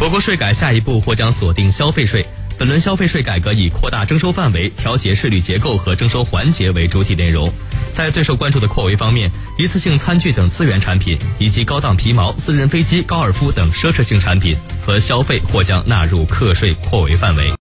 我国税改下一步或将锁定消费税。本轮消费税改革以扩大征收范围调节税率结构和征收环节为主体内容。在最受关注的扩围方面一次性餐具等资源产品以及高档皮毛私人飞机高尔夫等奢侈性产品和消费或将纳入课税扩围范围。